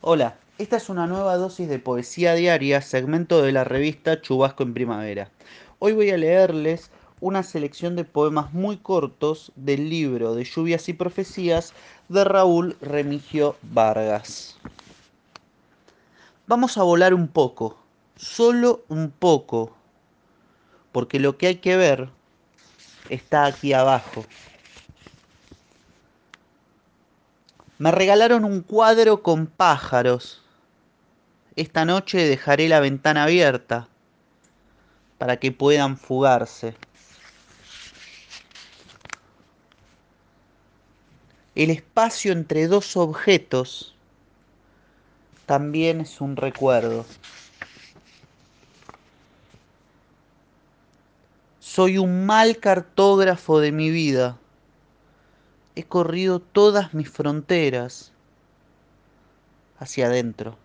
Hola, esta es una nueva dosis de poesía diaria, segmento de la revista Chubasco en Primavera. Hoy voy a leerles una selección de poemas muy cortos del libro de Lluvias y Profecías de Raúl Remigio Vargas. Vamos a volar un poco, solo un poco, porque lo que hay que ver está aquí abajo. Me regalaron un cuadro con pájaros. Esta noche dejaré la ventana abierta para que puedan fugarse. El espacio entre dos objetos también es un recuerdo. Soy un mal cartógrafo de mi vida he corrido todas mis fronteras hacia adentro.